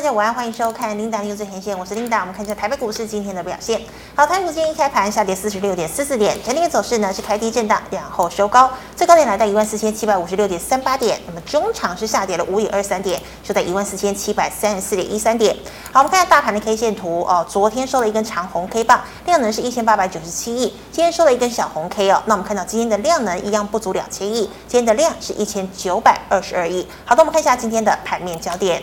大家午安，欢迎收看 Linda News 最前线，我是 Linda。我们看一下台北股市今天的表现。好，台股今天一开盘下跌四十六点四四点，整体的走势呢是开低震荡，然后收高，最高点来到一万四千七百五十六点三八点。那么中场是下跌了五点二三点，收在一万四千七百三十四点一三点。好，我们看一下大盘的 K 线图哦，昨天收了一根长红 K 棒，量能是一千八百九十七亿，今天收了一根小红 K 哦。那我们看到今天的量能一样不足两千亿，今天的量是一千九百二十二亿。好的，我们看一下今天的盘面焦点。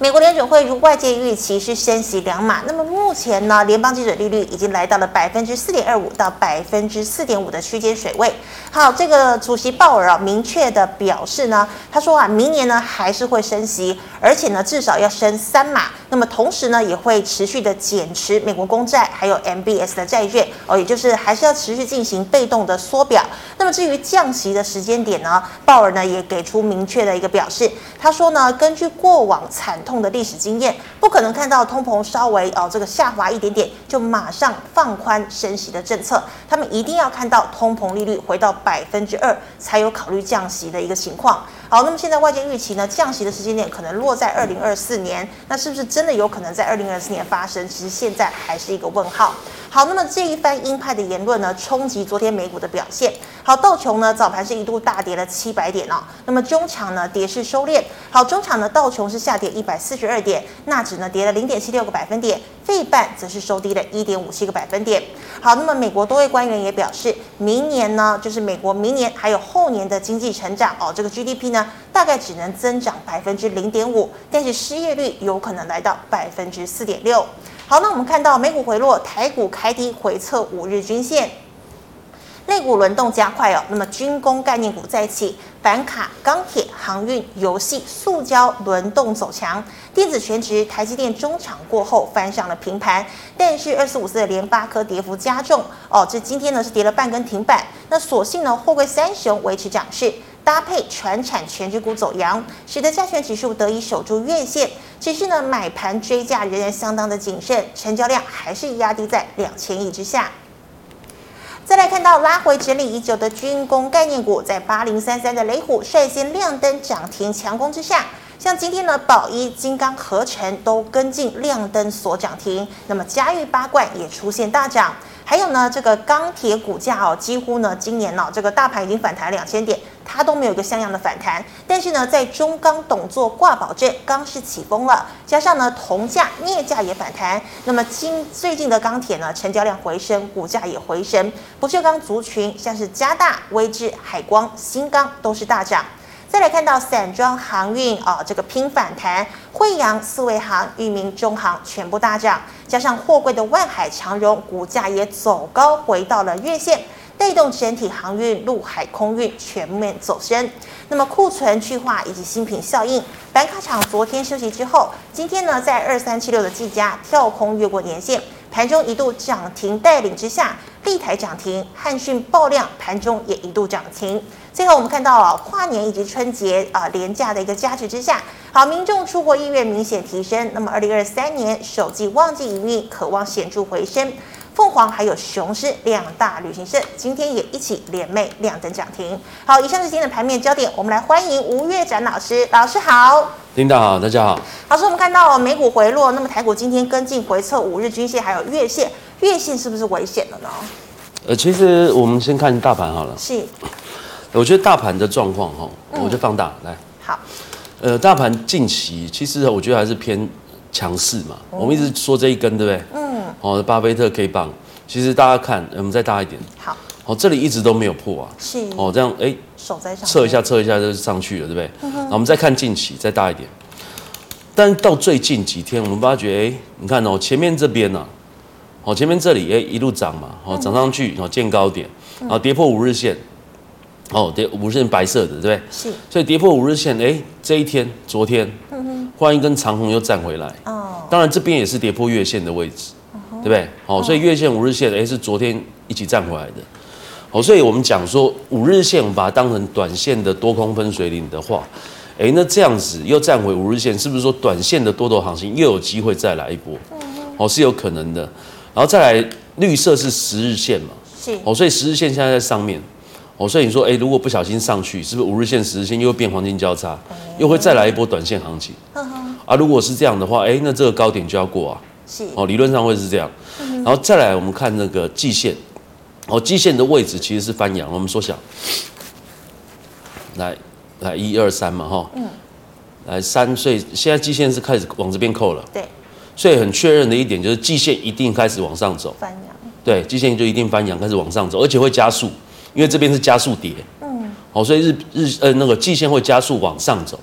美国联准会如外界预期是升息两码，那么目前呢，联邦基准利率已经来到了百分之四点二五到百分之四点五的区间水位。好，这个主席鲍尔啊，明确的表示呢，他说啊，明年呢还是会升息，而且呢至少要升三码。那么同时呢，也会持续的减持美国公债还有 MBS 的债券哦，也就是还是要持续进行被动的缩表。那么至于降息的时间点呢，鲍尔呢也给出明确的一个表示，他说呢，根据过往惨痛的历史经验，不可能看到通膨稍微哦这个下滑一点点就马上放宽升息的政策，他们一定要看到通膨利率回到百分之二才有考虑降息的一个情况。好，那么现在外界预期呢，降息的时间点可能落在二零二四年，那是不是真的有可能在二零二四年发生？其实现在还是一个问号。好，那么这一番鹰派的言论呢，冲击昨天美股的表现。好，道琼呢早盘是一度大跌了七百点哦，那么中场呢跌势收敛。好，中场呢道琼是下跌一百四十二点，纳指呢跌了零点七六个百分点，费半则是收低了一点五七个百分点。好，那么美国多位官员也表示，明年呢就是美国明年还有后年的经济成长哦，这个 GDP 呢大概只能增长百分之零点五，但是失业率有可能来到百分之四点六。好，那我们看到美股回落，台股开低回测五日均线，类股轮动加快哦。那么军工概念股再起，板卡、钢铁、航运、游戏、塑胶轮动走强，电子全值台积电中场过后翻上了平盘，但是二四五四的联发科跌幅加重哦，这今天呢是跌了半根停板，那所幸呢货柜三雄维持涨势。搭配传产权值股走阳，使得加权指数得以守住月线。只是呢，买盘追价仍然相当的谨慎，成交量还是压低在两千亿之下。再来看到拉回整理已久的军工概念股，在八零三三的雷虎率先亮灯涨停强攻之下，像今天呢，宝一、金刚、合成都跟进亮灯所涨停。那么嘉裕八冠也出现大涨。还有呢，这个钢铁股价哦，几乎呢，今年呢、哦，这个大盘已经反弹两千点，它都没有一个像样的反弹。但是呢，在中钢董座挂保证，钢市起风了，加上呢，铜价、镍价也反弹，那么今最近的钢铁呢，成交量回升，股价也回升。不锈钢族群像是加大、威致、海光、新钢都是大涨。再来看到散装航运啊，这个拼反弹，慧洋、四维航、裕民、中航全部大涨，加上货柜的万海、长荣股价也走高，回到了月线，带动整体航运、陆海空运全面走升。那么库存去化以及新品效应，板卡厂昨天休息之后，今天呢在二三七六的技嘉跳空越过年线，盘中一度涨停带领之下，立台涨停，汉讯爆量，盘中也一度涨停。最后我们看到啊，跨年以及春节啊廉价的一个加持之下，好，民众出国意愿明显提升。那么，二零二三年首季旺季营运可望显著回升。凤凰还有雄狮两大旅行社今天也一起联袂亮灯涨停。好，以上是今天的盘面焦点，我们来欢迎吴月展老师。老师好，领导好，大家好。老师，我们看到美股回落，那么台股今天跟进回测五日均线还有月线，月线是不是危险了呢？呃，其实我们先看大盘好了。是。我觉得大盘的状况哈，我就放大、嗯、来。好，呃，大盘近期其实我觉得还是偏强势嘛。嗯、我们一直说这一根，对不对？嗯。哦，巴菲特 K 棒，其实大家看，我们再大一点。好。哦，这里一直都没有破啊。是。哦，这样哎，手在上。测一下，测一下就上去了，对不对？嗯哼。我们再看近期，再大一点。但到最近几天，我们发觉，哎，你看哦，前面这边呢、啊，哦，前面这里哎一路涨嘛，哦，涨上去，然后见高点，然后跌破五日线。哦，跌五日线白色的，对不对？是。所以跌破五日线，哎，这一天，昨天，嗯哼，换一根长红又站回来。哦。当然这边也是跌破月线的位置，对不对？好、哦，所以月线、五日线，哎，是昨天一起站回来的。好，所以我们讲说五日线，我们把它当成短线的多空分水岭的话，哎，那这样子又站回五日线，是不是说短线的多头行情又有机会再来一波？哦，是有可能的。然后再来，绿色是十日线嘛？是。哦，所以十日线现在在上面。哦，所以你说，哎，如果不小心上去，是不是五日线、十日线又会变黄金交叉，又会再来一波短线行情？啊，如果是这样的话，哎，那这个高点就要过啊。是哦，理论上会是这样。然后再来，我们看那个季线，哦，季线的位置其实是翻阳。我们缩小，来来一二三嘛，哈，嗯，来三，所以现在季线是开始往这边扣了。对，所以很确认的一点就是季线一定开始往上走。翻阳。对，季线就一定翻阳，开始往上走，而且会加速，因为这边是加速跌。嗯，好，所以日日呃那个季线会加速往上走。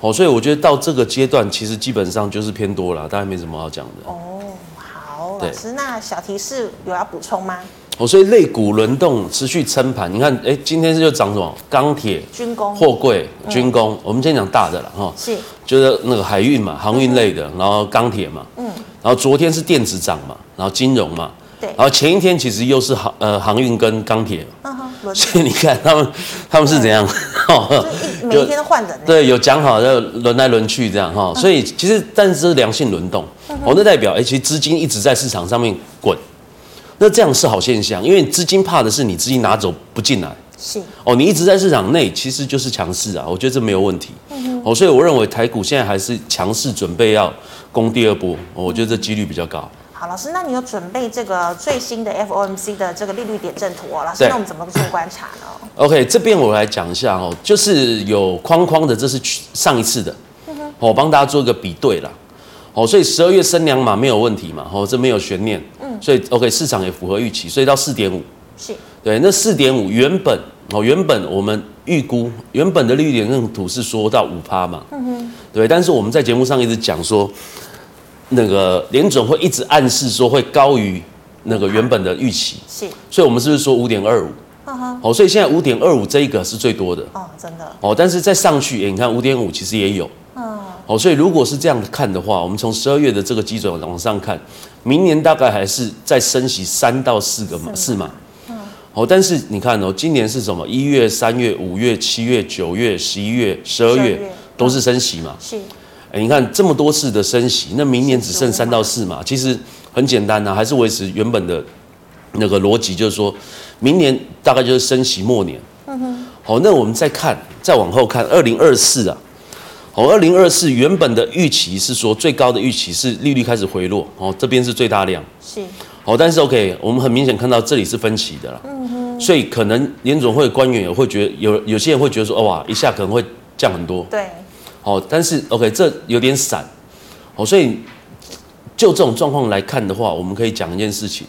好，所以我觉得到这个阶段，其实基本上就是偏多了，大概没什么好讲的。哦，好，老师，那小提示有要补充吗？哦，所以类股轮动持续撑盘，你看，哎，今天是又涨什么？钢铁、军工、货柜、军工。我们先讲大的了，哈，是，就是那个海运嘛，航运类的，然后钢铁嘛，嗯，然后昨天是电子涨嘛，然后金融嘛。对，然后前一天其实又是航呃航运跟钢铁，嗯哼，所以你看他们他们是怎样，哦，每一天都换人，对，有讲好要轮来轮去这样哈，所以其实但是良性轮动，哦，那代表哎，其实资金一直在市场上面滚，那这样是好现象，因为资金怕的是你资金拿走不进来，是，哦，你一直在市场内其实就是强势啊，我觉得这没有问题，嗯哦，所以我认为台股现在还是强势，准备要攻第二波，我觉得这几率比较高。好，老师，那你有准备这个最新的 FOMC 的这个利率点阵图哦？老师，那我们怎么做观察呢？OK，这边我来讲一下哦，就是有框框的，这是上一次的，我帮大家做一个比对啦。哦，所以十二月升两码没有问题嘛？哦，这没有悬念，嗯，所以 OK，市场也符合预期，所以到四点五，是，对，那四点五原本哦，原本我们预估原本的利率点阵图是说到五趴嘛，嗯哼，对，但是我们在节目上一直讲说。那个联准会一直暗示说会高于那个原本的预期，是，所以我们是不是说五点二五？哦，所以现在五点二五这一个是最多的哦，真的哦，但是再上去，哎，你看五点五其实也有，嗯，哦，所以如果是这样看的话，我们从十二月的这个基准往上看，明年大概还是再升息三到四个嘛，是吗？嗯，哦，但是你看哦，今年是什么？一月、三月、五月、七月、九月、十一月、十二月都是升息嘛？是。哎，你看这么多次的升息，那明年只剩三到四嘛？其实很简单呐，还是维持原本的那个逻辑，就是说明年大概就是升息末年。嗯哼。好，那我们再看，再往后看，二零二四啊，好，二零二四原本的预期是说最高的预期是利率开始回落，哦，这边是最大量。是。好，但是 OK，我们很明显看到这里是分歧的了。嗯哼。所以可能联总会官员也会觉得，有有些人会觉得说，哇，一下可能会降很多。对。好，但是 OK，这有点散，哦，所以就这种状况来看的话，我们可以讲一件事情：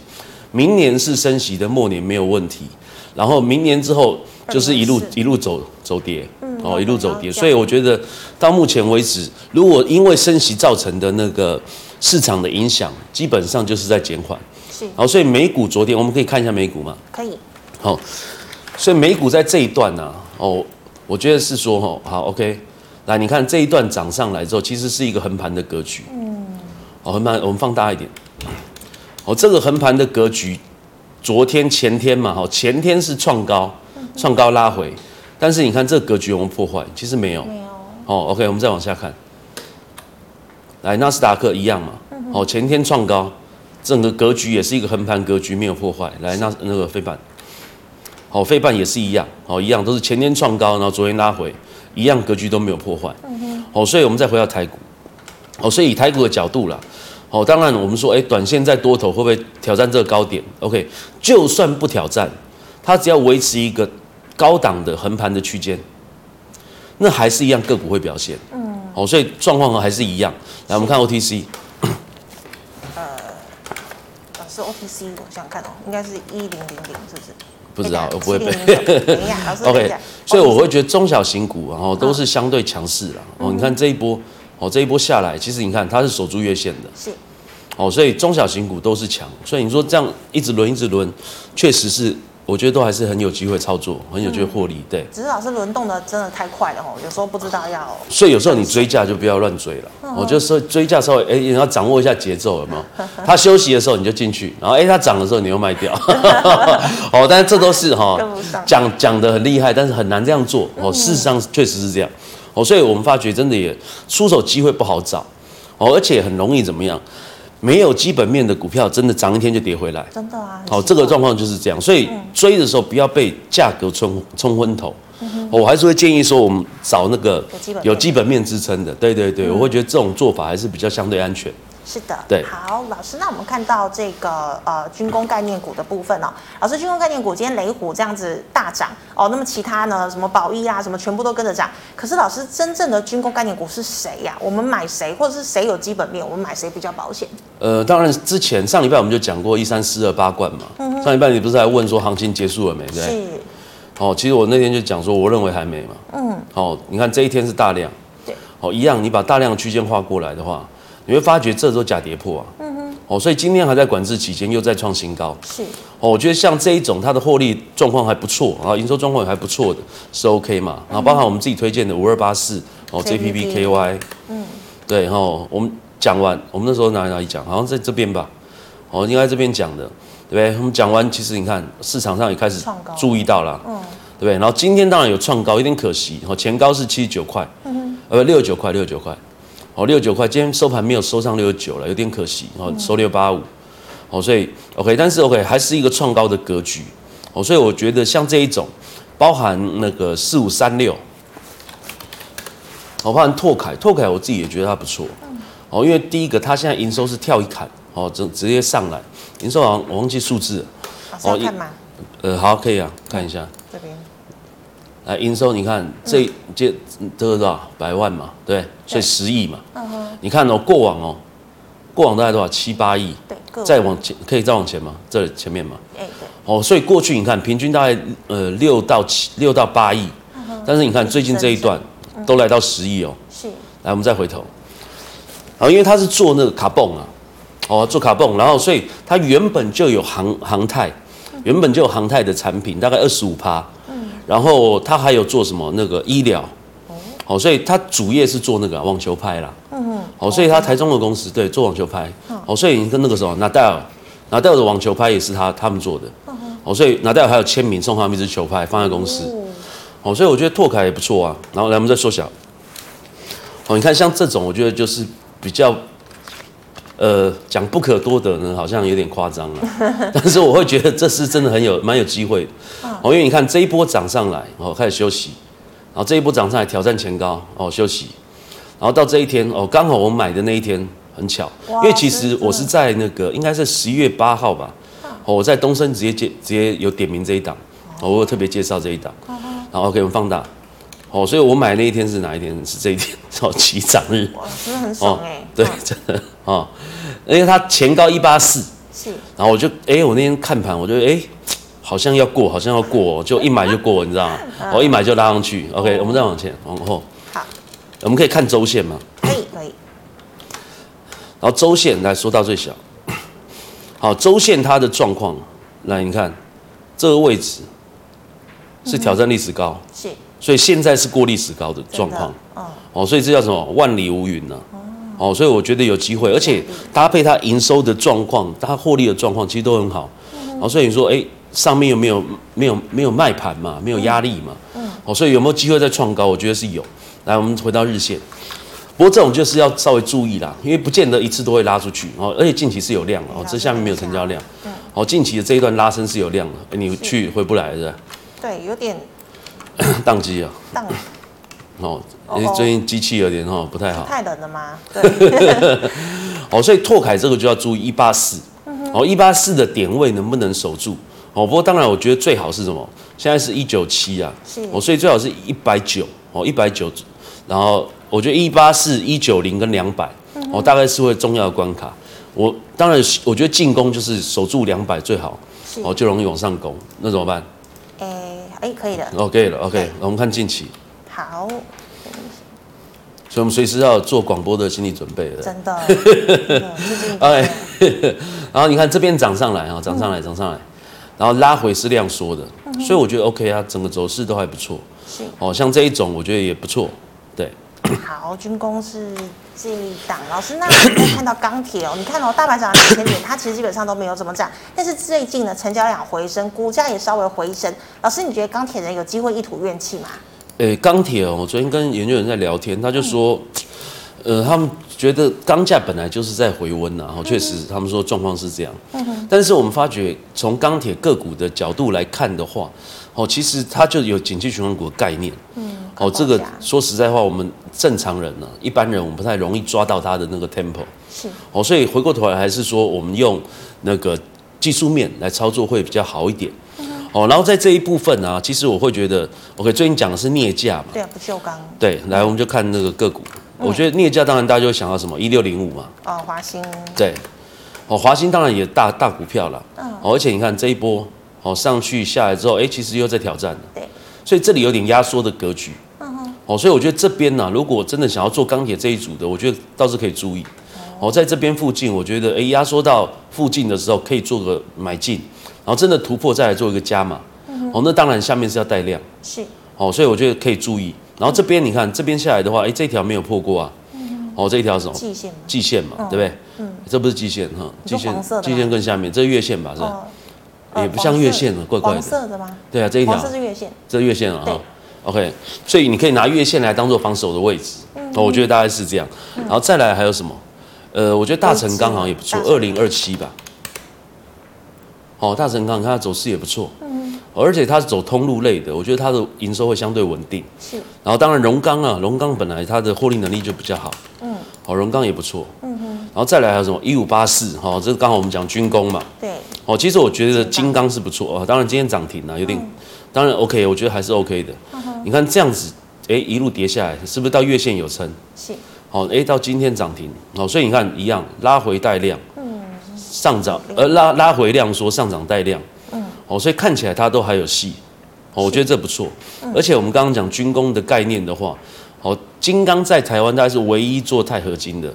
明年是升息的末年没有问题，然后明年之后就是一路一路走走跌，哦，一路走跌。所以我觉得到目前为止，如果因为升息造成的那个市场的影响，基本上就是在减缓。是，好，所以美股昨天我们可以看一下美股嘛？可以。好，所以美股在这一段呢，哦，我觉得是说，哦，好，OK。来，你看这一段涨上来之后，其实是一个横盘的格局。嗯。好，横盘，我们放大一点。哦，这个横盘的格局，昨天、前天嘛，哈，前天是创高，创高拉回，但是你看这个格局有没有破坏？其实没有。没有。哦，OK，我们再往下看。来，纳斯达克一样嘛。哦，前天创高，整个格局也是一个横盘格局，没有破坏。来，那那个费半，好，费半也是一样，好，一样都是前天创高，然后昨天拉回。一样格局都没有破坏，嗯哼，哦，所以我们再回到台股，哦，所以以台股的角度啦，哦，当然我们说，哎，短线在多头会不会挑战这个高点？OK，就算不挑战，它只要维持一个高档的横盘的区间，那还是一样个股会表现，嗯，哦，所以状况还是一样。来，我们看 OTC，呃，是 OTC，我想看哦，应该是一零零零，是不是？不知道，我不会背。OK，所以我会觉得中小型股然后都是相对强势了。哦，你看这一波，哦，这一波下来，其实你看它是守住月线的。是。哦，所以中小型股都是强，所以你说这样一直轮一直轮，确实是。我觉得都还是很有机会操作，很有机会获利。对，只是老师轮动的真的太快了哦，有时候不知道要。所以有时候你追价就不要乱追了。我就说追价稍微哎，你要掌握一下节奏，有没有？他休息的时候你就进去，然后哎，他涨的时候你又卖掉。哦，但是这都是哈讲讲的很厉害，但是很难这样做哦。事实上确实是这样哦，所以我们发觉真的也出手机会不好找哦，而且很容易怎么样？没有基本面的股票，真的涨一天就跌回来。真的啊。好，这个状况就是这样，所以追的时候不要被价格冲冲昏头。我还是会建议说，我们找那个有基本面支撑的。对对对，我会觉得这种做法还是比较相对安全。是的，对，好，老师，那我们看到这个呃军工概念股的部分哦，老师，军工概念股今天雷虎这样子大涨哦，那么其他呢，什么宝益啊，什么全部都跟着涨。可是老师，真正的军工概念股是谁呀？我们买谁，或者是谁有基本面，我们买谁比较保险？呃，当然，之前上礼拜我们就讲过一三四二八冠嘛，嗯、上礼拜你不是还问说行情结束了没？对，是。哦，其实我那天就讲说，我认为还没嘛。嗯。好、哦，你看这一天是大量，对。哦，一样，你把大量的区间画过来的话。你会发觉这都假跌破啊，嗯哼，哦，所以今天还在管制期间，又在创新高，是，哦，我觉得像这一种，它的获利状况还不错，然后营收状况也还不错的，是 OK 嘛，然后包含我们自己推荐的五二八四，哦，JPPKY，嗯，对，然后我们讲完，我们那时候哪里哪里讲，好像在这边吧，哦，应该这边讲的，对不对？我们讲完，其实你看市场上也开始注意到了，嗯，对不对？然后今天当然有创高，有点可惜，哦，前高是七十九块，嗯哼，呃，六十九块，六十九块。哦，六十九块，今天收盘没有收上六十九了，有点可惜。哦，收六八五，哦，所以 OK，但是 OK 还是一个创高的格局。哦，所以我觉得像这一种，包含那个四五三六，哦，包含拓凯，拓凯我自己也觉得它不错。哦，因为第一个它现在营收是跳一坎，哦，直直接上来，营收好像我忘记数字了。哦，看吗？呃，好，可以啊，看一下。这边。来营收，你看这这这个多少百万嘛，对，所以十亿嘛。嗯哼。你看哦，过往哦，过往大概多少七八亿？对。再往前可以再往前吗？这里前面嘛。哎，对。哦，所以过去你看平均大概呃六到七六到八亿，但是你看最近这一段都来到十亿哦。是。来，我们再回头。好，因为他是做那个卡泵啊，哦，做卡泵，然后所以它原本就有航航太，原本就有航太的产品，大概二十五趴。然后他还有做什么那个医疗，哦，所以他主业是做那个网球拍啦，嗯嗯，好，所以他台中的公司对做网球拍，哦，所以你跟那个时候纳戴尔，纳戴尔的网球拍也是他他们做的，哦，所以纳戴尔还有签名送他们一支球拍放在公司，哦，所以我觉得拓凯也不错啊。然后来我们再缩小，哦，你看像这种我觉得就是比较，呃，讲不可多得呢，好像有点夸张了，但是我会觉得这是真的很有蛮有机会。哦，因为你看这一波涨上来，哦，开始休息，然后这一波涨上来挑战前高，哦，休息，然后到这一天，哦，刚好我买的那一天很巧，因为其实我是在那个应该是十一月八号吧，哦，我在东升直接接直接有点名这一档，哦，我有特别介绍这一档，然后给我们放大，哦，所以我买那一天是哪一天？是这一天，哦，起涨日，哇，真的很爽哎，对，真的，哦，因为它前高一八四，是，然后我就，哎，我那天看盘，我就，哎。好像要过，好像要过，就一买就过，你知道吗？我一买就拉上去。OK，我们再往前，往后。好，我们可以看周线吗？可以，可以。然后周线来说到最小。好，周线它的状况，来你看这个位置是挑战历史高，是，所以现在是过历史高的状况。哦，所以这叫什么？万里无云呢？哦，所以我觉得有机会，而且搭配它营收的状况，它获利的状况其实都很好。哦，所以你说，哎。上面有没有没有没有卖盘嘛？没有压力嘛？嗯，哦，所以有没有机会再创高？我觉得是有。来，我们回到日线。不过这种就是要稍微注意啦，因为不见得一次都会拉出去哦。而且近期是有量哦，这下面没有成交量。对。哦，近期的这一段拉升是有量的，你去回不来是吧？对，有点宕机啊。宕。哦，因为最近机器有点哦不太好。太冷了吗？对。哦，所以拓凯这个就要注意一八四。哦，一八四的点位能不能守住？哦，不过当然，我觉得最好是什么？现在是一九七啊，是哦，所以最好是一百九哦，一百九，然后我觉得一八四、一九零跟两百哦，大概是会重要的关卡。我当然，我觉得进攻就是守住两百最好，哦，就容易往上攻。那怎么办？哎哎，可以了。OK 了，OK，我们看近期。好。所以我们随时要做广播的心理准备了。真的。OK，然后你看这边涨上来啊，涨上来，涨上来。然后拉回是量缩的，嗯、所以我觉得 OK 啊，整个走势都还不错。是哦，像这一种我觉得也不错。对，好，军工是这一档。老师，那我们可以看到钢铁哦，你看哦，大盘涨了两千点，它其实基本上都没有怎么涨，但是最近呢，成交量回升，股价也稍微回升。老师，你觉得钢铁人有机会一吐怨气吗？诶，钢铁哦，我昨天跟研究员在聊天，他就说，呃，他们觉得钢价本来就是在回温呐，哈，确实他们说状况是这样。嗯哼。但是我们发觉从钢铁个股的角度来看的话，哦，其实它就有景气循环股的概念。嗯。哦，这个说实在话，我们正常人呢，一般人我们不太容易抓到他的那个 tempo。是。哦，所以回过头来还是说，我们用那个技术面来操作会比较好一点。哦，然后在这一部分啊，其实我会觉得，OK，最近讲的是镍价嘛，对啊，不锈钢。对，来，我们就看那个个股。嗯、我觉得镍价当然大家就会想到什么一六零五嘛。哦，华兴。对，哦，华兴当然也大大股票了。嗯。哦，而且你看这一波，哦，上去下来之后，哎，其实又在挑战了。对。所以这里有点压缩的格局。哦，所以我觉得这边呢、啊，如果真的想要做钢铁这一组的，我觉得倒是可以注意。哦，在这边附近，我觉得哎，压缩到附近的时候，可以做个买进。然后真的突破再来做一个加码，哦，那当然下面是要带量，是，哦，所以我觉得可以注意。然后这边你看这边下来的话，哎，这条没有破过啊，哦，这一条什么？季线，季线嘛，对不对？嗯，这不是季线哈，季线，季线更下面，这是月线吧？是吧？也不像月线了，怪怪的。黄色的吗？对啊，这一条，这是月线，这是月线啊哈。OK，所以你可以拿月线来当做防守的位置，哦，我觉得大概是这样。然后再来还有什么？呃，我觉得大成钢好像也不错，二零二七吧。哦，大成钢，你看它走势也不错，嗯，而且它是走通路类的，我觉得它的营收会相对稳定，是。然后当然荣钢啊，荣钢本来它的获利能力就比较好，嗯，好，荣钢也不错，嗯哼。然后再来还有什么一五八四，哈，这是刚好我们讲军工嘛，对。哦，其实我觉得金刚是不错啊，当然今天涨停了，有点，当然 OK，我觉得还是 OK 的。你看这样子，哎，一路跌下来，是不是到月线有撑？是。好，哎，到今天涨停，好，所以你看一样拉回带量。嗯。上涨，呃拉拉回量说上涨带量，嗯，哦，所以看起来它都还有戏，哦，我觉得这不错，而且我们刚刚讲军工的概念的话，哦，金刚在台湾大概是唯一做钛合金的，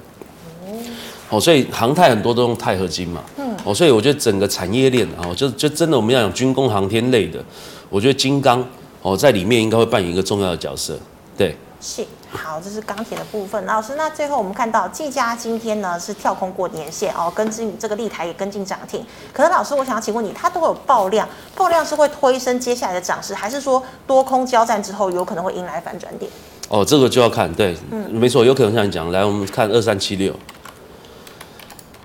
哦，所以航太很多都用钛合金嘛，嗯，哦，所以我觉得整个产业链啊，就就真的我们要讲军工航天类的，我觉得金刚哦在里面应该会扮演一个重要的角色，对，是。好，这是钢铁的部分。老师，那最后我们看到技嘉今天呢是跳空过年线哦，跟进这个立台也跟进涨停。可是老师，我想要请问你，它都有爆量，爆量是会推升接下来的涨势，还是说多空交战之后有可能会迎来反转点？哦，这个就要看，对，嗯，没错，有可能像你讲，来我们看二三七六。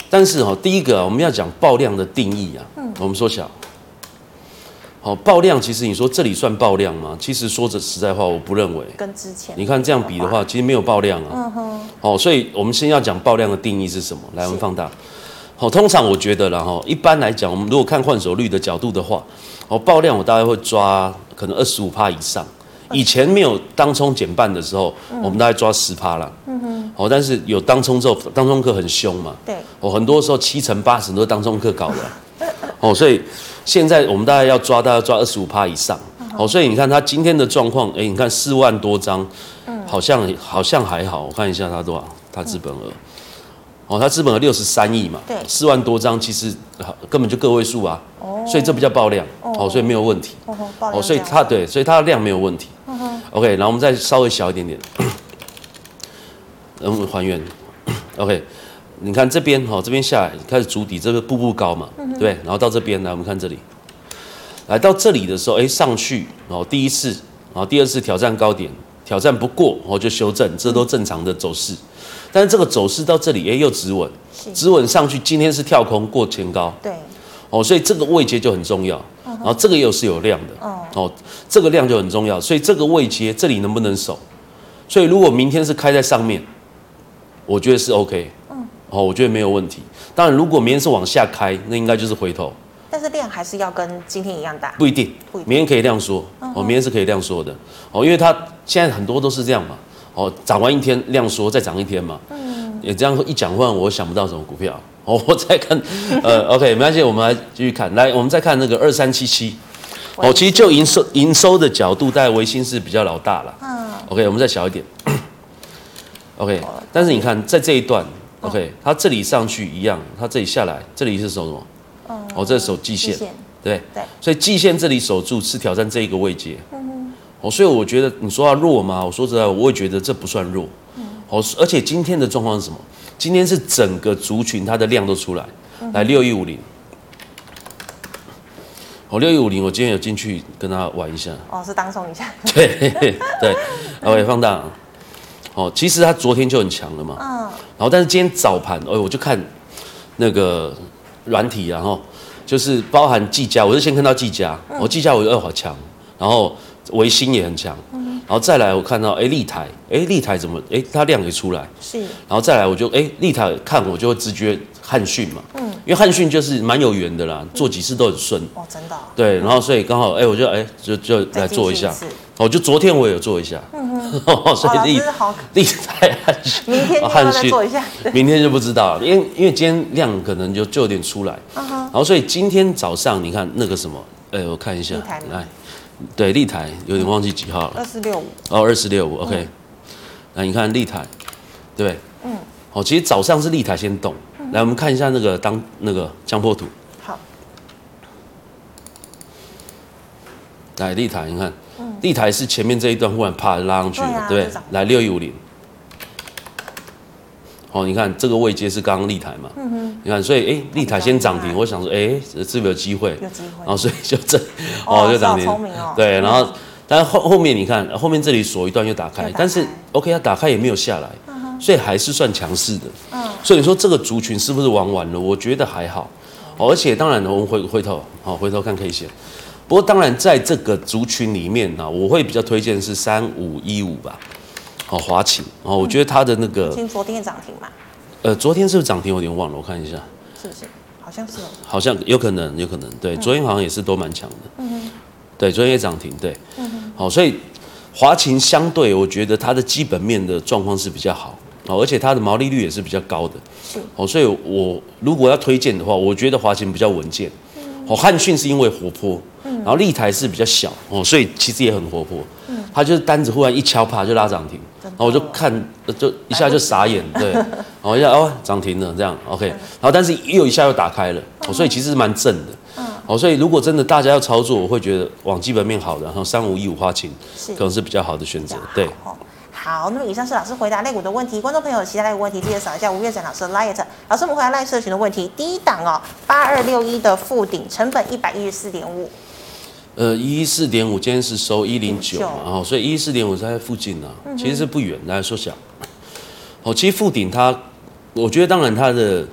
但是哈、哦，第一个啊我们要讲爆量的定义啊，嗯，我们缩小。好，爆量其实你说这里算爆量吗？其实说着实在话，我不认为。跟之前你看这样比的话，其实没有爆量啊。嗯哼。好，所以我们先要讲爆量的定义是什么？来，我们放大。好，通常我觉得然后一般来讲，我们如果看换手率的角度的话，哦，爆量我大概会抓可能二十五趴以上。以前没有当冲减半的时候，我们大概抓十趴了。嗯哼。哦，但是有当冲之后，当冲客很凶嘛。对。哦，很多时候七成八成都是当冲客搞的。哦，所以。现在我们大概要抓，大概要抓二十五趴以上，好，所以你看它今天的状况，哎，你看四万多张，好像好像还好，我看一下它多少，它资本额，哦，它资本额六十三亿嘛，对，四万多张其实根本就个位数啊，所以这不叫爆量，哦，所以没有问题，哦，所以它对，所以它的量没有问题，OK，然后我们再稍微小一点点，然后还原，OK。你看这边哈，这边下来开始筑底，这个步步高嘛，对不对？然后到这边来，我们看这里，来到这里的时候，哎，上去，然后第一次，然后第二次挑战高点，挑战不过，然后就修正，这都正常的走势。但是这个走势到这里，哎，又止稳，止稳上去，今天是跳空过前高，对，哦，所以这个位阶就很重要。然后这个又是有量的，哦，这个量就很重要，所以这个位阶这里能不能守？所以如果明天是开在上面，我觉得是 OK。哦，我觉得没有问题。当然，如果明天是往下开，那应该就是回头。但是量还是要跟今天一样大？不一定，不一定。明天可以量缩，哦，明天是可以量缩的。哦，因为它现在很多都是这样嘛。哦，涨完一天量缩，再涨一天嘛。嗯。也这样一讲话，我想不到什么股票。哦，我再看，呃，OK，没关系，我们来继续看。来，我们再看那个二三七七。哦，其实就营收营收的角度，大概微星是比较老大了。嗯。OK，我们再小一点。OK，但是你看在这一段。OK，它这里上去一样，它这里下来，这里是守什么？嗯、哦，这是守季线，对对。所以季线这里守住是挑战这一个位阶。嗯哼。哦，所以我觉得你说它弱吗？我说实在，我也觉得这不算弱。嗯。哦，而且今天的状况是什么？今天是整个族群它的量都出来，嗯、来六一五零。哦，六一五零，我今天有进去跟他玩一下。哦，是当冲一下。对 对，OK，放大。哦，其实它昨天就很强了嘛，嗯，然后但是今天早盘，哎，我就看那个软体，然后就是包含技嘉，我就先看到技嘉，我技嘉我觉得好强，然后维新也很强，嗯，然后再来我看到哎立台，哎立台怎么哎它量也出来，是，然后再来我就哎立台看我就会直觉汉讯嘛，嗯，因为汉讯就是蛮有缘的啦，做几次都很顺，哦真的，对，然后所以刚好哎我就哎就就来做一下。哦，就昨天我也有做一下，嗯哼，所以立立台汉讯，明天汉讯做一下，明天就不知道了，因为因为今天量可能就就有点出来，嗯，然后所以今天早上你看那个什么，哎，我看一下，来，对，立台有点忘记几号了，二四六五，哦，二四六五，OK，那你看立台，对不对？嗯，好，其实早上是立台先动，来，我们看一下那个当那个江波图，好，来立台，你看。立台是前面这一段忽然啪拉上去了，对，来六一五零，哦，你看这个位阶是刚刚立台嘛，嗯哼，你看，所以哎，立台先涨停，我想说，哎，是不是有机会？有机会，然后所以就这，哦，就涨停，对，然后，但是后后面你看，后面这里锁一段又打开，但是 OK，它打开也没有下来，所以还是算强势的，嗯，所以你说这个族群是不是玩完了？我觉得还好，而且当然我们回回头，好，回头看 K 线。不过当然，在这个族群里面呢，我会比较推荐是三五一五吧，哦，华勤哦，我觉得它的那个，今昨天涨停嘛，呃，昨天是不是涨停？我有点忘了，我看一下，是不是？好像是，好像有可能，有可能，对，昨天好像也是都蛮强的，嗯。哼，对，昨天也涨停，对，嗯哼，好，所以华勤相对，我觉得它的基本面的状况是比较好，哦，而且它的毛利率也是比较高的，是，哦，所以我如果要推荐的话，我觉得华勤比较稳健，哦，汉讯是因为活泼。然后立台是比较小哦，所以其实也很活泼。嗯，它就是单子忽然一敲，啪就拉涨停。然后我就看，就一下就傻眼，对，然后一下哦涨停了这样，OK。然后但是又一下又打开了，哦，所以其实是蛮正的。嗯，哦，所以如果真的大家要操作，我会觉得往基本面好的，然后三五一五花情可能是比较好的选择。对。好，那么以上是老师回答类股的问题，观众朋友有其他类股问题，记得扫一下吴月展老师的 Light。老师，我们回答赖社群的问题，第一档哦，八二六一的附顶，成本一百一十四点五。呃，一四点五，今天是收一零九，然后所以一四点五在附近呢、啊，其实是不远。来说小，哦，其实附顶它，我觉得当然它的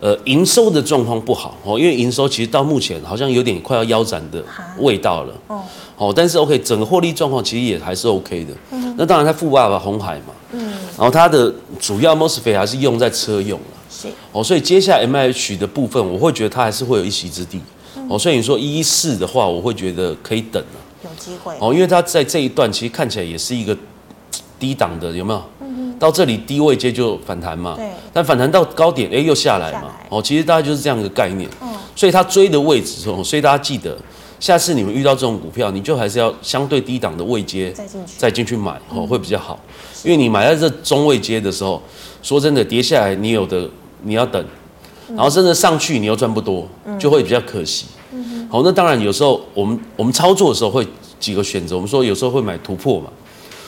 呃营收的状况不好哦，因为营收其实到目前好像有点快要腰斩的味道了。哦，哦，但是 OK，整个获利状况其实也还是 OK 的。嗯，那当然它富爸爸红海嘛，嗯，然后它的主要 MOSFET 还是用在车用了。是，哦，所以接下来 MIH 的部分，我会觉得它还是会有一席之地。哦，所以你说一四的话，我会觉得可以等了，有机会。哦，因为它在这一段其实看起来也是一个低档的，有没有？嗯哼，到这里低位接就反弹嘛，对，但反弹到高点，哎，又下来嘛，哦，其实大概就是这样一个概念，嗯，所以它追的位置哦，所以大家记得，下次你们遇到这种股票，你就还是要相对低档的位阶再进去，再进去买哦，会比较好，因为你买在这中位阶的时候，说真的，跌下来你有的你要等，然后真的上去你又赚不多，就会比较可惜。好，那当然有时候我们我们操作的时候会几个选择，我们说有时候会买突破嘛，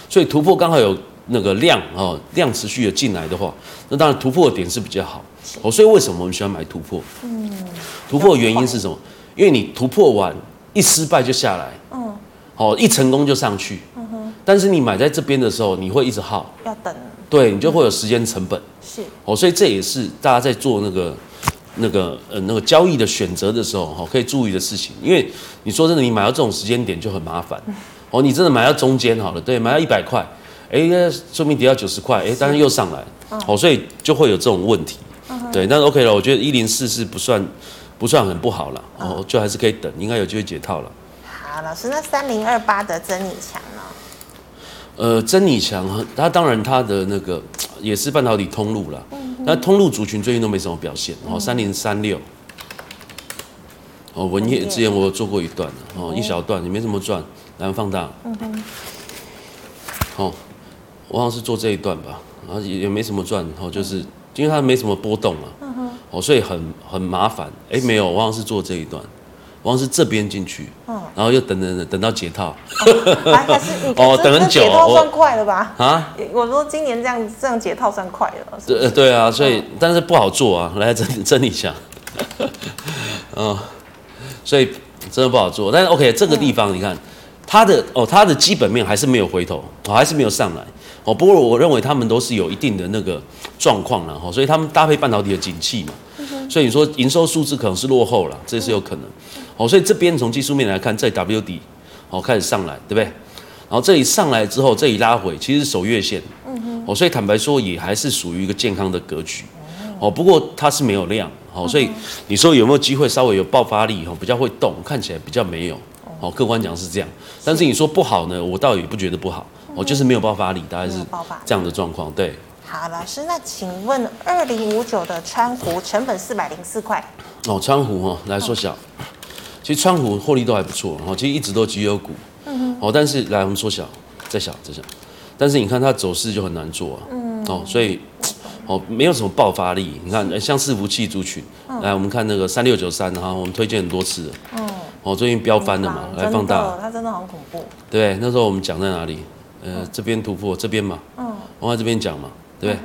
所以突破刚好有那个量哦，量持续的进来的话，那当然突破的点是比较好。哦，所以为什么我们喜欢买突破？嗯，突破的原因是什么？因为你突破完一失败就下来，嗯，哦，一成功就上去，嗯哼。但是你买在这边的时候，你会一直耗，要等，对你就会有时间成本。是，哦，所以这也是大家在做那个。那个呃，那个交易的选择的时候，哈，可以注意的事情，因为你说真的，你买到这种时间点就很麻烦，哦，你真的买到中间好了，对，买到一百块，哎，说明跌到九十块，哎，但是又上来，哦，所以就会有这种问题，对，但是 OK 了，我觉得一零四是不算不算很不好了，哦，就还是可以等，应该有机会解套了。好，老师，那三零二八的真理强呢？呃，真理强，它当然它的那个 也是半导体通路了。那通路族群最近都没什么表现，哦，三零三六，哦，文业之前我有做过一段，哦，一小段也没什么赚，然后放大，嗯哼，好，我好像是做这一段吧，然后也也没什么赚，哦，就是因为它没什么波动嘛，哦，所以很很麻烦，哎，没有，我好像是做这一段。我好像是这边进去，然后又等等等等到解套，哦，等很久，解套算快了吧？啊，我说今年这样这样解套算快了，对对啊，所以但是不好做啊，来整整理一下，嗯，所以真的不好做，但是 OK 这个地方你看它的哦，它的基本面还是没有回头，还是没有上来，哦，不过我认为他们都是有一定的那个状况了哈，所以他们搭配半导体的景气嘛，所以你说营收数字可能是落后了，这是有可能。哦，所以这边从技术面来看，在 W 底哦开始上来，对不对？然后这里上来之后，这里拉回，其实是守月线，哦，所以坦白说也还是属于一个健康的格局。哦，不过它是没有量，哦，所以你说有没有机会稍微有爆发力？哦，比较会动，看起来比较没有。哦，客观讲是这样，但是你说不好呢，我倒也不觉得不好。哦，就是没有爆发力，大概是这样的状况。对，好，老师，那请问二零五九的川湖成本四百零四块。哦，川湖哈来缩小，其实川湖获利都还不错，哦，其实一直都绩优股。嗯哼。哦，但是来我们缩小，再小再小，但是你看它走势就很难做啊。嗯。哦，所以哦没有什么爆发力。你看像伺服器族群，来我们看那个三六九三哈，我们推荐很多次。嗯。哦，最近飙翻了嘛，来放大。它真的很恐怖。对，那时候我们讲在哪里？呃，这边突破这边嘛，嗯，我在这边讲嘛，对不对？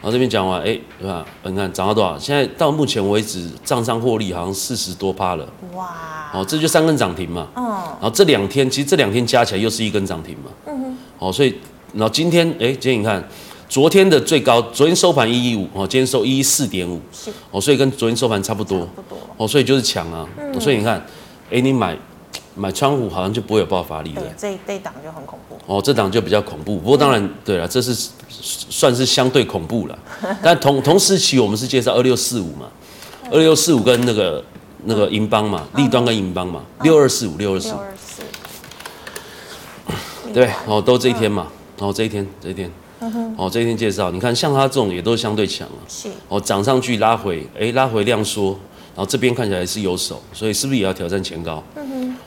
然后这边讲完，哎，对吧？你看涨到多少？现在到目前为止，账上获利好像四十多趴了。哇！哦，这就三根涨停嘛。嗯。然后这两天，其实这两天加起来又是一根涨停嘛。嗯哼。哦，所以，然后今天，哎，今天你看，昨天的最高，昨天收盘一一五，哦，今天收一一四点五。是。哦，所以跟昨天收盘差不多。差不多。哦，所以就是强啊。嗯。所以你看，哎，你买。买川湖好像就不会有爆发力了，这这档就很恐怖。哦，这档就比较恐怖。不过当然，对了，这是算是相对恐怖了。但同同时期我们是介绍二六四五嘛，二六四五跟那个那个银邦嘛，立端跟银邦嘛，六二四五六二四五，对，哦，都这一天嘛，哦，这一天这一天，哦，这一天介绍，你看像它这种也都是相对强啊，是，哦，涨上去拉回，哎，拉回量缩，然后这边看起来是有手，所以是不是也要挑战前高？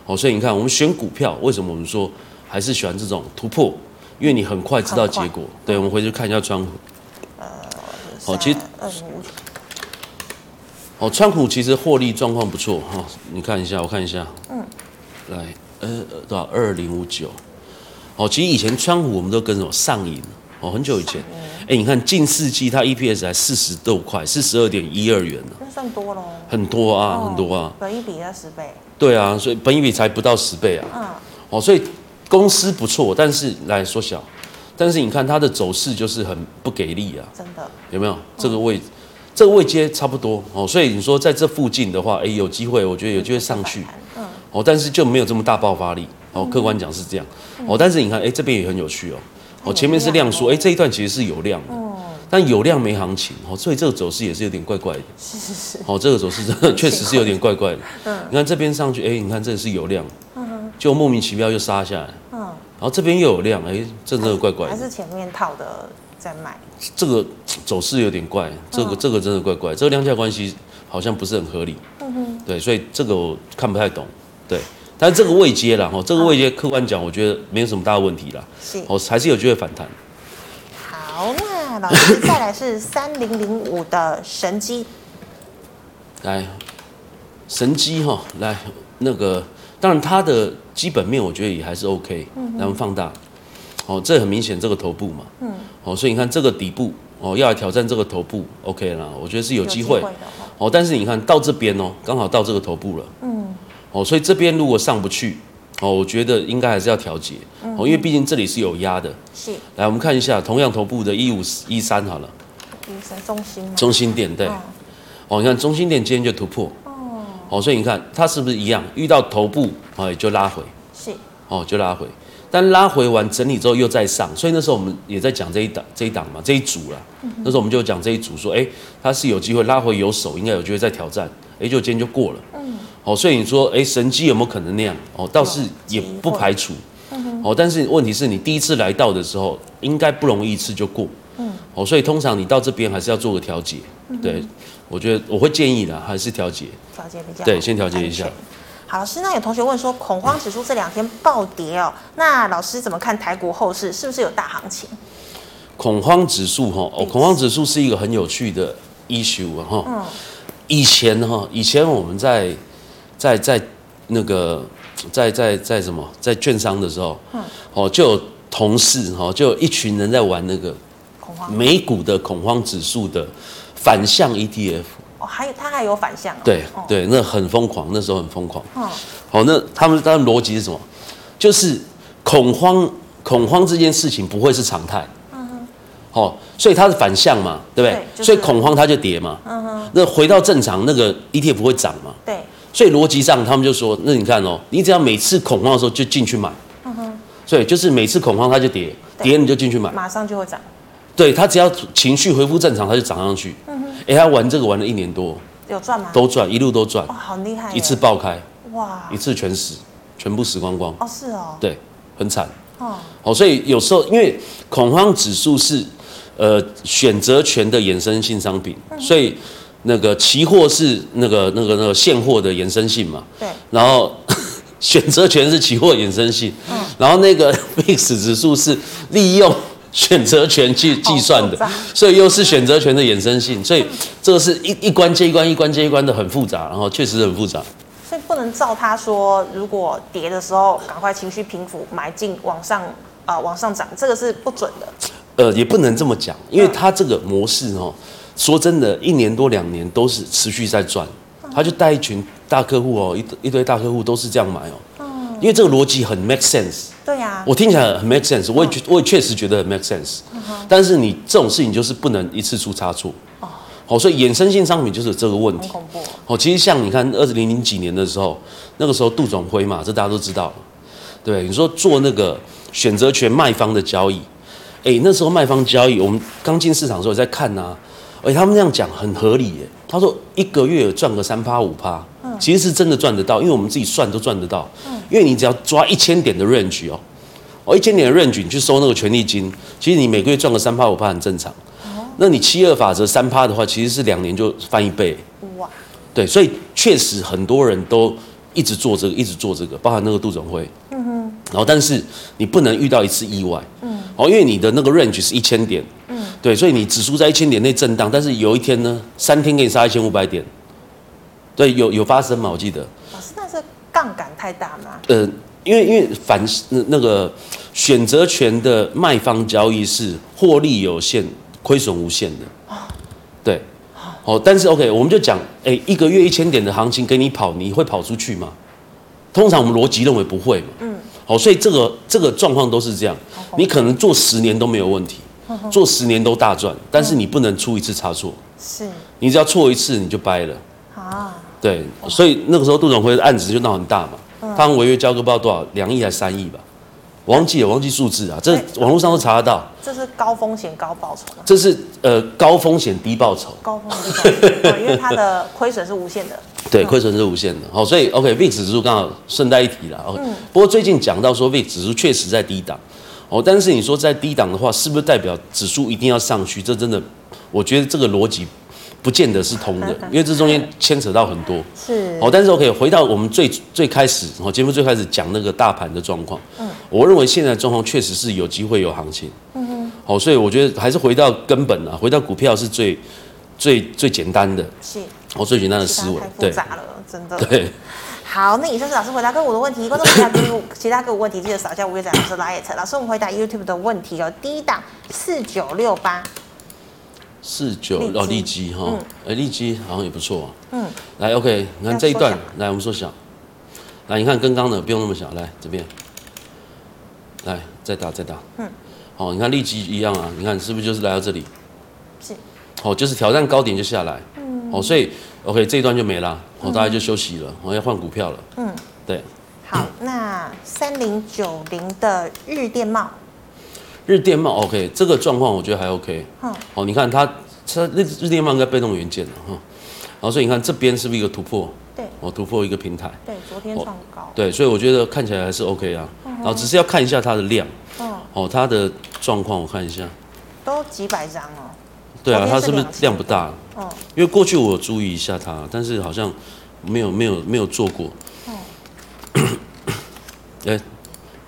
哦，所以你看，我们选股票，为什么我们说还是喜欢这种突破？因为你很快知道结果。对，我们回去看一下川股。呃，好，其实，哦，川股其实获利状况不错哈。你看一下，我看一下。嗯。来，呃，多少？二零五九。哦，其实以前川股我们都跟什么上瘾？哦，很久以前。哎，你看近四季它 EPS 才四十多块，四十二点一二元呢。那算多喽。很多啊，很多啊。本一比要十倍。对啊，所以本一比才不到十倍啊。嗯。哦，所以公司不错，但是来缩小，但是你看它的走势就是很不给力啊。真的。有没有这个位？这个位阶差不多哦，所以你说在这附近的话，哎，有机会，我觉得有机会上去。嗯。哦，但是就没有这么大爆发力。哦，客观讲是这样。哦，但是你看，哎，这边也很有趣哦。哦，前面是量缩，哎，这一段其实是有量的。但有量没行情哦，所以这个走势也是有点怪怪的。是是是。好，这个走势真的 确实是有点怪怪的。嗯。你看这边上去，哎，你看这个是有量，嗯，就莫名其妙又杀下来。嗯。然后这边又有量，哎，这真的怪怪的。还是前面套的在卖。这个走势有点怪，这个这个真的怪怪，这个量价关系好像不是很合理。嗯哼。对，所以这个我看不太懂。对，但是这个位阶了，哈，这个位阶客观讲，我觉得没有什么大问题啦。是。哦，还是有机会反弹。好，那老师再来是三零零五的神机，来神机哈，来那个，当然它的基本面我觉得也还是 OK，嗯，然后放大，哦，这很明显这个头部嘛，嗯，哦，所以你看这个底部哦，要来挑战这个头部，OK 了，我觉得是有机会，哦，但是你看到这边哦，刚好到这个头部了，嗯，哦，所以这边如果上不去。哦，我觉得应该还是要调节，哦，因为毕竟这里是有压的。是。来，我们看一下，同样头部的一五一三好了。一三中心。中心点对。哦，你看中心点今天就突破。哦。哦，所以你看它是不是一样？遇到头部，哦，就拉回。是。哦，就拉回，但拉回完整理之后又再上，所以那时候我们也在讲这一档这一档嘛，这一组啦。那时候我们就讲这一组，说，哎，它是有机会拉回有手，应该有机会再挑战。哎，就今天就过了。嗯。哦，所以你说，哎，神机有没有可能那样？哦，倒是也不排除。嗯、哦，但是问题是你第一次来到的时候，应该不容易一次就过。嗯。哦，所以通常你到这边还是要做个调节。嗯、对，我觉得我会建议的还是调节。调节比较。对，先调节一下。好，老师，那有同学问说，恐慌指数这两天暴跌哦，那老师怎么看台股后市？是不是有大行情？恐慌指数哈，哦，恐慌指数是一个很有趣的 issue 哈。嗯。以前哈，以前我们在。在在那个在在在什么在券商的时候，嗯，哦，就有同事哈，就有一群人在玩那个美股的恐慌指数的反向 ETF。哦，还有他还有反向。对对，那很疯狂，那时候很疯狂。嗯，好，那他们他们逻辑是什么？就是恐慌恐慌这件事情不会是常态。嗯，哦，所以它是反向嘛，对不对？对就是、所以恐慌它就跌嘛。嗯哼。那回到正常，那个 ETF 会涨嘛？对。所以逻辑上，他们就说，那你看哦，你只要每次恐慌的时候就进去买。嗯哼。所以就是每次恐慌它就跌，跌你就进去买，马上就会涨。对，它只要情绪恢复正常，它就涨上去。嗯哼。哎，他玩这个玩了一年多。有赚吗？都赚，一路都赚。哇，好厉害！一次爆开。哇。一次全死，全部死光光。哦，是哦。对，很惨。哦。哦，所以有时候因为恐慌指数是。呃，选择权的衍生性商品，所以那个期货是那个那个那个现货的衍生性嘛。对。然后选择权是期货衍生性。嗯。然后那个 VIX 指数是利用选择权去计算的，所以又是选择权的衍生性，所以这个是一一关接一关，一关接一关的很复杂，然后确实很复杂。所以不能照他说，如果跌的时候赶快情绪平复买进往上啊、呃、往上涨，这个是不准的。呃，也不能这么讲，因为它这个模式哦，说真的，一年多两年都是持续在赚，他就带一群大客户哦，一一堆大客户都是这样买哦，因为这个逻辑很 make sense。对呀，我听起来很 make sense，我也觉我也确实觉得很 make sense。但是你这种事情就是不能一次出差错哦，好，所以衍生性商品就是这个问题。恐怖。哦，其实像你看二零零几年的时候，那个时候杜总辉嘛，这大家都知道，对，你说做那个选择权卖方的交易。哎，那时候卖方交易，我们刚进市场的时候在看呐、啊，哎，他们这样讲很合理耶。他说一个月赚个三趴五趴，其实是真的赚得到，因为我们自己算都赚得到。嗯因为你只要抓一千点的 range 哦，哦一千点的 range，你去收那个权利金，其实你每个月赚个三趴五趴很正常。那你七二法则三趴的话，其实是两年就翻一倍。哇，对，所以确实很多人都一直做这个，一直做这个，包含那个杜总会。嗯哼。然后，但是你不能遇到一次意外。嗯。哦，因为你的那个 range 是一千点，嗯，对，所以你指数在一千点内震荡，但是有一天呢，三天给你杀一千五百点，对，有有发生嘛？我记得。老师，那是杠杆太大吗？呃，因为因为反那那个选择权的卖方交易是获利有限，亏损无限的。哦。对。哦，但是 OK，我们就讲，哎，一个月一千点的行情给你跑，你会跑出去吗？通常我们逻辑认为不会嘛。嗯。好，所以这个这个状况都是这样，你可能做十年都没有问题，做十年都大赚，但是你不能出一次差错，是，你只要错一次你就掰了啊。对，所以那个时候杜总辉的案子就闹很大嘛，他违约交割不知道多少，两亿还是三亿吧。忘记了，忘记数字啊！这网络上都查得到。这是高风险高报酬吗？这是呃高风险低报酬。高风险低报酬，因为它的亏损是无限的。对，亏损是无限的。好，所以 OK，VIX 指数刚好顺带一提了。OK，不过最近讲到说 VIX 指数确实在低档。哦，但是你说在低档的话，是不是代表指数一定要上去？这真的，我觉得这个逻辑。不见得是通的，因为这中间牵扯到很多。是。哦，但是 OK，回到我们最最开始，哦，节目最开始讲那个大盘的状况。嗯。我认为现在状况确实是有机会有行情。嗯哼。好，所以我觉得还是回到根本啊，回到股票是最最最简单的。是。哦，最简单的思维。太复杂了，真的。对。好，那以上是老师回答个股的问题。观众朋友其他个股问题，记得扫一下吴月展老师拉页层。老师，我们回答 YouTube 的问题哦。第一档四九六八。四九哦，利基哈，哎，利基好像也不错啊。嗯，来，OK，你看这一段，来，我们缩小，来，你看跟刚刚的不用那么小，来这边，来再打再打，嗯，好，你看利基一样啊，你看是不是就是来到这里？是，好，就是挑战高点就下来，嗯，哦，所以 OK 这一段就没了，哦，大家就休息了，我要换股票了，嗯，对，好，那三零九零的日电贸。日电贸 OK，这个状况我觉得还 OK。嗯，哦，你看它，它日日电贸应该被动元件了哈。然后所以你看这边是不是一个突破？对，哦，突破一个平台。对，昨天创高。对，所以我觉得看起来还是 OK 啊。然后只是要看一下它的量。嗯。哦，它的状况我看一下。都几百张哦。对啊，它是不是量不大？嗯。因为过去我有注意一下它，但是好像没有没有没有做过。嗯。哎。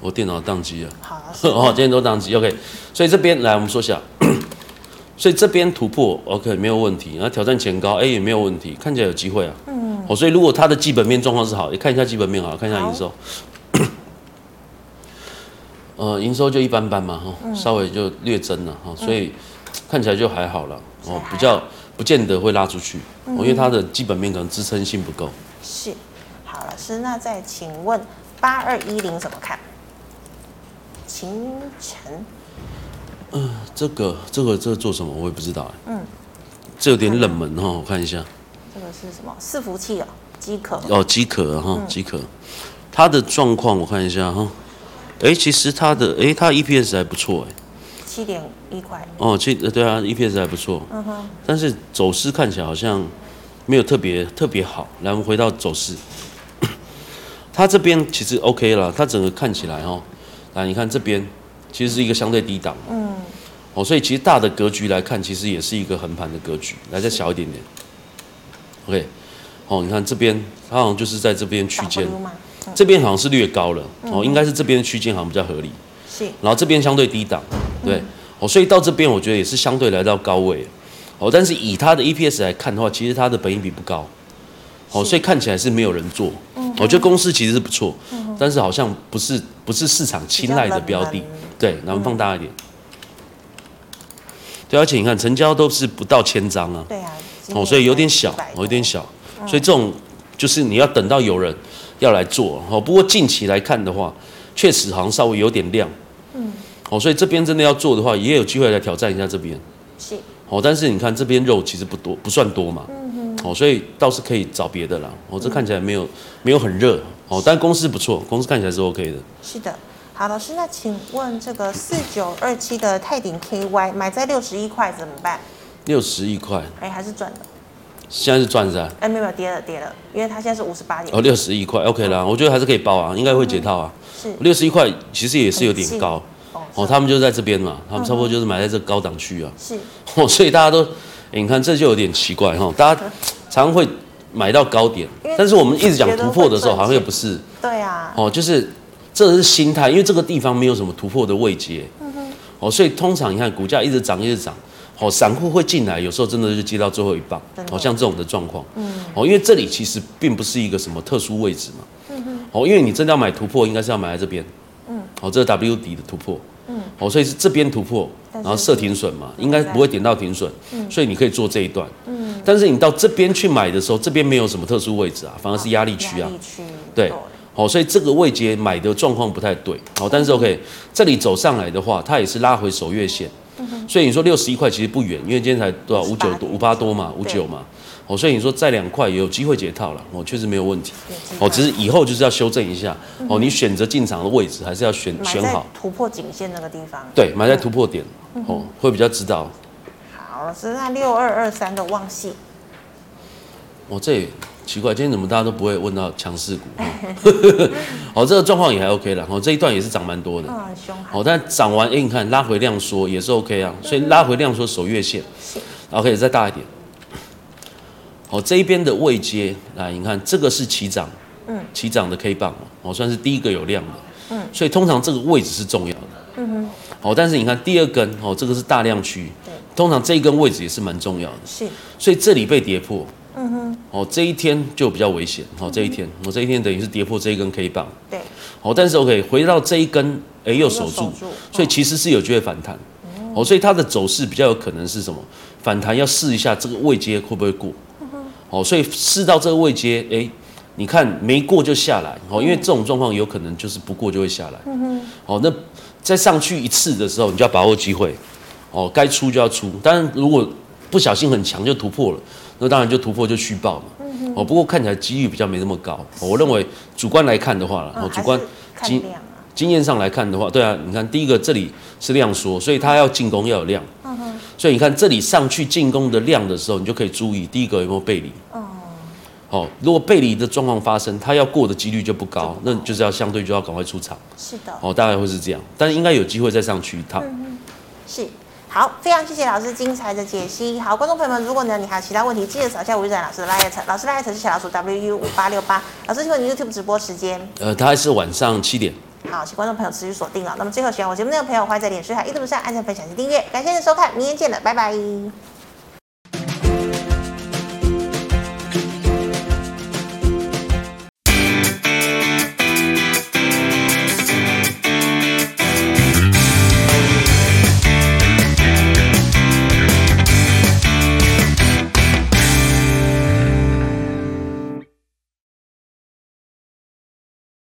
我电脑宕机了，好，哦，今天都宕机，OK，所以这边来我们说下，所以这边突破，OK，没有问题，然后挑战前高，哎，也没有问题，看起来有机会啊，嗯，哦，所以如果它的基本面状况是好，你看一下基本面好，看一下营收，呃，营收就一般般嘛，哈，稍微就略增了，哈，所以看起来就还好了，哦，比较不见得会拉出去，哦，因为它的基本面可能支撑性不够。是，好，老师，那再请问八二一零怎么看？秦晨，嗯、呃，这个这个这个做什么我也不知道哎。嗯，这有点冷门哈，我看一下。这个是什么？伺服器哦，机壳。哦，机壳哈，机壳。它的状况我看一下哈。哎，其实它的哎，它 EPS 还不错哎。七点一块。哦，七对啊，EPS 还不错。嗯哼。但是走势看起来好像没有特别特别好。来，我们回到走势。它这边其实 OK 了，它整个看起来哈，来你看这边其实是一个相对低档。嗯。哦，所以其实大的格局来看，其实也是一个横盘的格局。来，再小一点点。OK。哦，你看这边，它好像就是在这边区间。这边好像是略高了。哦，应该是这边的区间好像比较合理。是。然后这边相对低档，对。哦，所以到这边我觉得也是相对来到高位。哦，但是以它的 EPS 来看的话，其实它的本益比不高。哦，所以看起来是没有人做。我觉得公司其实是不错，但是好像不是不是市场青睐的标的。对，然后放大一点。对，而且你看成交都是不到千张啊。对啊。哦，所以有点小，哦，有点小。所以这种就是你要等到有人要来做。哦，不过近期来看的话，确实好像稍微有点亮。嗯。哦，所以这边真的要做的话，也有机会来挑战一下这边。是。哦，但是你看这边肉其实不多，不算多嘛。哦，所以倒是可以找别的啦。哦，这看起来没有没有很热哦，但公司不错，公司看起来是 OK 的。是的，好，老师，那请问这个四九二七的泰鼎 KY 买在六十一块怎么办？六十一块，哎，还是赚的。现在是赚是吧？哎，没有跌了跌了，因为它现在是五十八点。哦，六十一块 OK 啦，我觉得还是可以包啊，应该会解套啊。是。六十一块其实也是有点高哦，他们就在这边嘛，他们差不多就是买在这高档区啊。是。哦，所以大家都。欸、你看这就有点奇怪哈，大家常常会买到高点，但是我们一直讲突破的时候，好像又不是。对啊。哦，就是这是心态，因为这个地方没有什么突破的位阶。嗯哼。哦，所以通常你看股价一直涨一直涨，哦，散户会进来，有时候真的就接到最后一棒。好像这种的状况。嗯。哦，因为这里其实并不是一个什么特殊位置嘛。嗯哼。哦，因为你真的要买突破，应该是要买在这边。嗯。哦，这个 W 底的突破。嗯。哦，所以是这边突破。然后设停损嘛，应该不会点到停损，所以你可以做这一段。嗯，但是你到这边去买的时候，这边没有什么特殊位置啊，反而是压力区啊。压力区。对，好，所以这个位阶买的状况不太对。好，但是 OK，这里走上来的话，它也是拉回首月线。所以你说六十一块其实不远，因为今天才多少五九多五八多嘛，五九嘛。哦，所以你说再两块也有机会解套了，哦，确实没有问题。哦，只是以后就是要修正一下。哦，你选择进场的位置还是要选选好。突破颈线那个地方。对，买在突破点，哦，会比较知道。好，老师，那六二二三的旺矽。哦，这也奇怪，今天怎么大家都不会问到强势股？哦，这个状况也还 OK 了。哦，这一段也是涨蛮多的。嗯，凶悍。哦，但涨完，哎，你看拉回量缩也是 OK 啊，所以拉回量缩守月线。是。OK，再大一点。哦，这一边的位阶，来，你看这个是起涨，嗯，起涨的 K 棒，哦，算是第一个有量的，嗯，所以通常这个位置是重要的，嗯哼，哦，但是你看第二根，哦，这个是大量区，对，通常这一根位置也是蛮重要的，是，所以这里被跌破，嗯哼，哦，这一天就比较危险，哦，这一天，我这一天等于是跌破这一根 K 棒，对，哦，但是 OK，回到这一根，哎，又守住，所以其实是有机会反弹，哦，所以它的走势比较有可能是什么？反弹要试一下这个位阶会不会过。哦，所以试到这个位阶，哎，你看没过就下来，哦，因为这种状况有可能就是不过就会下来。嗯哼。哦，那再上去一次的时候，你就要把握机会，哦，该出就要出。当然，如果不小心很强就突破了，那当然就突破就续报嘛。嗯哼。哦，不过看起来几率比较没那么高。我认为主观来看的话了，哦，主观经经验上来看的话，对啊，你看第一个这里是量缩，所以它要进攻要有量。嗯。所以你看这里上去进攻的量的时候，你就可以注意第一个有没有背离。哦。好，如果背离的状况发生，它要过的几率就不高，那就是要相对就要赶快出场。是的。哦，大概会是这样，但是应该有机会再上去一趟。嗯。是。好，非常谢谢老师精彩的解析。好，观众朋友们，如果呢你还有其他问题，记得扫下吴玉展老师的 LINE，老师 LINE 是小老鼠 W U 五八六八。老师，请问你 YouTube 直播时间？呃，大概是晚上七点。好，请观众朋友持续锁定啊。那么最后喜欢我节目内容的朋友，欢迎在脸书、还有 YouTube 上按赞、分享及订阅。感谢您的收看，明天见了，拜拜。